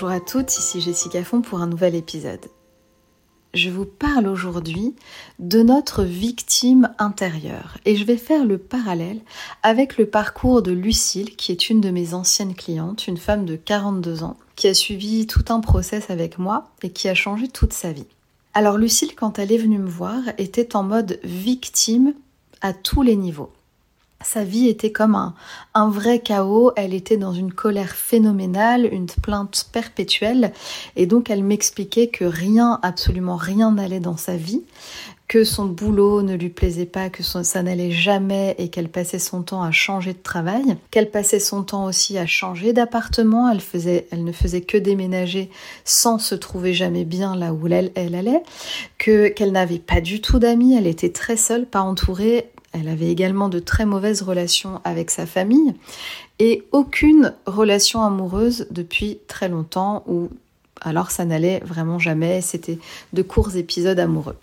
Bonjour à toutes, ici Jessica Font pour un nouvel épisode. Je vous parle aujourd'hui de notre victime intérieure et je vais faire le parallèle avec le parcours de Lucille qui est une de mes anciennes clientes, une femme de 42 ans qui a suivi tout un process avec moi et qui a changé toute sa vie. Alors Lucille, quand elle est venue me voir, était en mode victime à tous les niveaux. Sa vie était comme un, vrai chaos, elle était dans une colère phénoménale, une plainte perpétuelle, et donc elle m'expliquait que rien, absolument rien n'allait dans sa vie, que son boulot ne lui plaisait pas, que ça n'allait jamais et qu'elle passait son temps à changer de travail, qu'elle passait son temps aussi à changer d'appartement, elle, faisait, elle ne faisait que déménager sans se trouver jamais bien là où elle, elle allait, que qu'elle n'avait pas du tout d'amis, elle était très seule, pas entourée, elle avait également de très mauvaises relations avec sa famille et aucune relation amoureuse depuis très longtemps ou alors ça n'allait vraiment jamais, c'était de courts épisodes amoureux.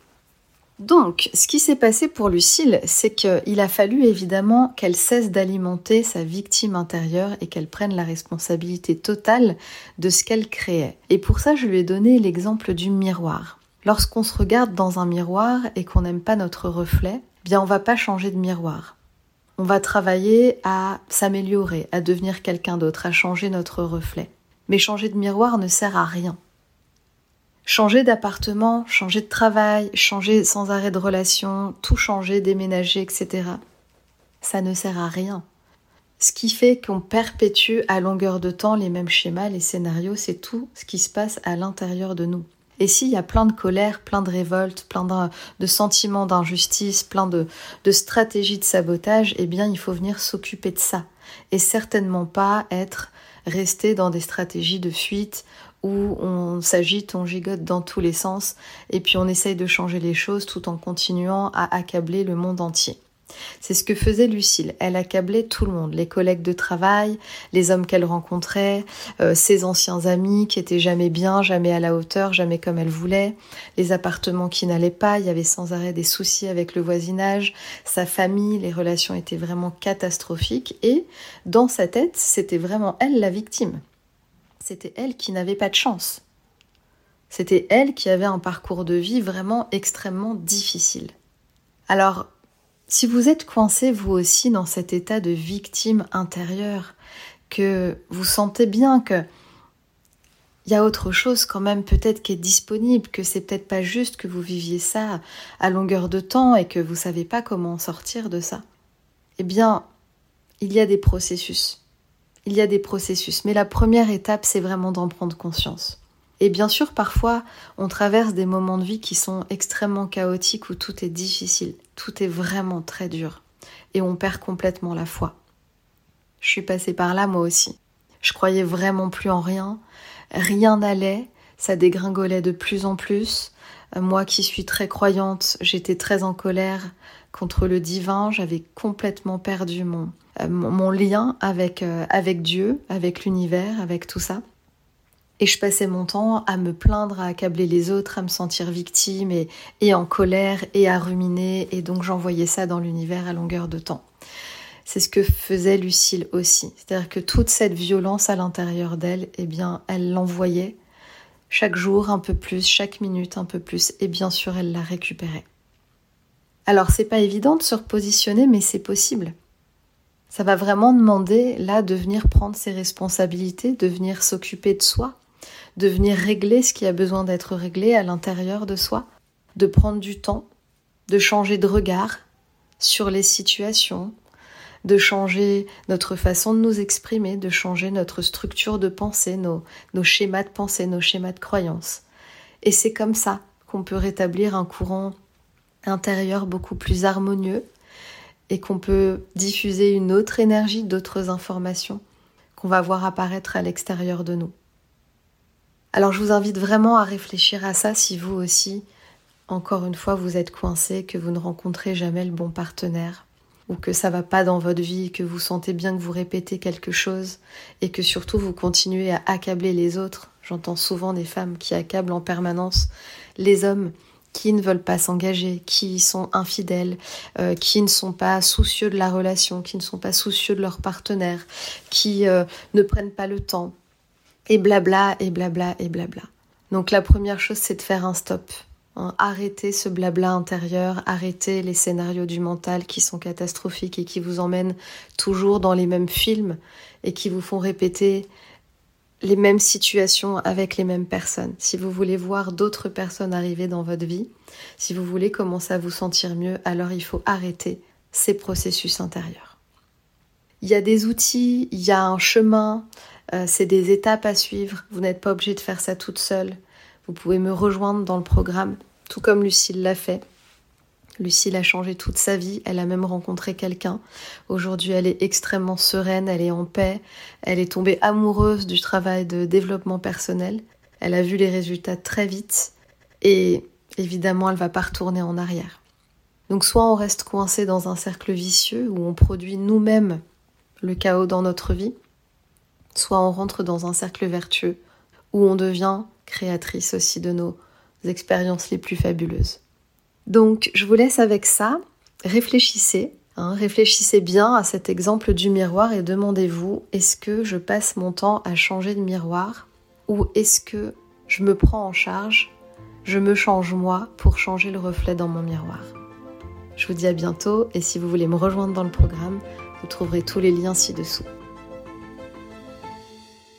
Donc, ce qui s'est passé pour Lucille, c'est qu'il a fallu évidemment qu'elle cesse d'alimenter sa victime intérieure et qu'elle prenne la responsabilité totale de ce qu'elle créait. Et pour ça, je lui ai donné l'exemple du miroir. Lorsqu'on se regarde dans un miroir et qu'on n'aime pas notre reflet, bien on va pas changer de miroir. On va travailler à s'améliorer, à devenir quelqu'un d'autre, à changer notre reflet. Mais changer de miroir ne sert à rien. Changer d'appartement, changer de travail, changer sans arrêt de relation, tout changer, déménager, etc. Ça ne sert à rien. Ce qui fait qu'on perpétue à longueur de temps les mêmes schémas, les scénarios, c'est tout ce qui se passe à l'intérieur de nous. Et s'il y a plein de colère, plein de révolte, plein de, sentiments d'injustice, plein de, de stratégies de sabotage, eh bien il faut venir s'occuper de ça. Et certainement pas être resté dans des stratégies de fuite où on s'agite, on gigote dans tous les sens et puis on essaye de changer les choses tout en continuant à accabler le monde entier. C'est ce que faisait Lucille. Elle accablait tout le monde, les collègues de travail, les hommes qu'elle rencontrait, euh, ses anciens amis qui étaient jamais bien, jamais à la hauteur, jamais comme elle voulait, les appartements qui n'allaient pas, il y avait sans arrêt des soucis avec le voisinage, sa famille, les relations étaient vraiment catastrophiques et dans sa tête, c'était vraiment elle la victime. C'était elle qui n'avait pas de chance. C'était elle qui avait un parcours de vie vraiment extrêmement difficile. Alors, si vous êtes coincé vous aussi dans cet état de victime intérieure, que vous sentez bien que il y a autre chose quand même peut-être qui est disponible, que c'est peut-être pas juste que vous viviez ça à longueur de temps et que vous savez pas comment sortir de ça. Eh bien, il y a des processus. Il y a des processus, mais la première étape, c'est vraiment d'en prendre conscience. Et bien sûr, parfois, on traverse des moments de vie qui sont extrêmement chaotiques où tout est difficile, tout est vraiment très dur, et on perd complètement la foi. Je suis passée par là moi aussi. Je croyais vraiment plus en rien, rien n'allait, ça dégringolait de plus en plus. Euh, moi qui suis très croyante, j'étais très en colère contre le divin, j'avais complètement perdu mon, euh, mon lien avec, euh, avec Dieu, avec l'univers, avec tout ça. Et je passais mon temps à me plaindre, à accabler les autres, à me sentir victime et, en colère et à ruminer. Et donc j'envoyais ça dans l'univers à longueur de temps. C'est ce que faisait Lucille aussi. C'est-à-dire que toute cette violence à l'intérieur d'elle, eh bien, elle l'envoyait chaque jour un peu plus, chaque minute un peu plus. Et bien sûr, elle la récupérait. Alors, c'est pas évident de se repositionner, mais c'est possible. Ça va vraiment demander, là, de venir prendre ses responsabilités, de venir s'occuper de soi, de venir régler ce qui a besoin d'être réglé à l'intérieur de soi, de prendre du temps, de changer de regard sur les situations, de changer notre façon de nous exprimer, de changer notre structure de pensée, nos, schémas de pensée, nos schémas de croyance. Et c'est comme ça qu'on peut rétablir un courant intérieur beaucoup plus harmonieux et qu'on peut diffuser une autre énergie, d'autres informations qu'on va voir apparaître à l'extérieur de nous. Alors je vous invite vraiment à réfléchir à ça si vous aussi, encore une fois, vous êtes coincé, que vous ne rencontrez jamais le bon partenaire, ou que ça va pas dans votre vie, que vous sentez bien que vous répétez quelque chose, et que surtout vous continuez à accabler les autres. J'entends souvent des femmes qui accablent en permanence les hommes qui ne veulent pas s'engager, qui sont infidèles, euh, qui ne sont pas soucieux de la relation, qui ne sont pas soucieux de leur partenaire, qui euh, ne prennent pas le temps, et blabla, et blabla, et blabla. Donc la première chose, c'est de faire un stop. Hein. arrêter ce blabla intérieur, arrêter les scénarios du mental qui sont catastrophiques et qui vous emmènent toujours dans les mêmes films et qui vous font répéter les mêmes situations avec les mêmes personnes. Si vous voulez voir d'autres personnes arriver dans votre vie, si vous voulez commencer à vous sentir mieux, alors il faut arrêter ces processus intérieurs. Il y a des outils, il y a un chemin, euh, c'est des étapes à suivre. Vous n'êtes pas obligé de faire ça toute seule. Vous pouvez me rejoindre dans le programme, tout comme Lucille l'a fait. Lucille a changé toute sa vie, elle a même rencontré quelqu'un. Aujourd'hui, elle est extrêmement sereine, elle est en paix, elle est tombée amoureuse du travail de développement personnel. Elle a vu les résultats très vite et évidemment, elle va pas retourner en arrière. Donc soit on reste coincé dans un cercle vicieux où on produit nous-mêmes le chaos dans notre vie, soit on rentre dans un cercle vertueux où on devient créatrice aussi de nos expériences les plus fabuleuses. Donc je vous laisse avec ça, réfléchissez, hein, réfléchissez bien à cet exemple du miroir et demandez-vous est-ce que je passe mon temps à changer de miroir ou est-ce que je me prends en charge, je me change moi pour changer le reflet dans mon miroir? Je vous dis à bientôt et si vous voulez me rejoindre dans le programme, vous trouverez tous les liens ci-dessous.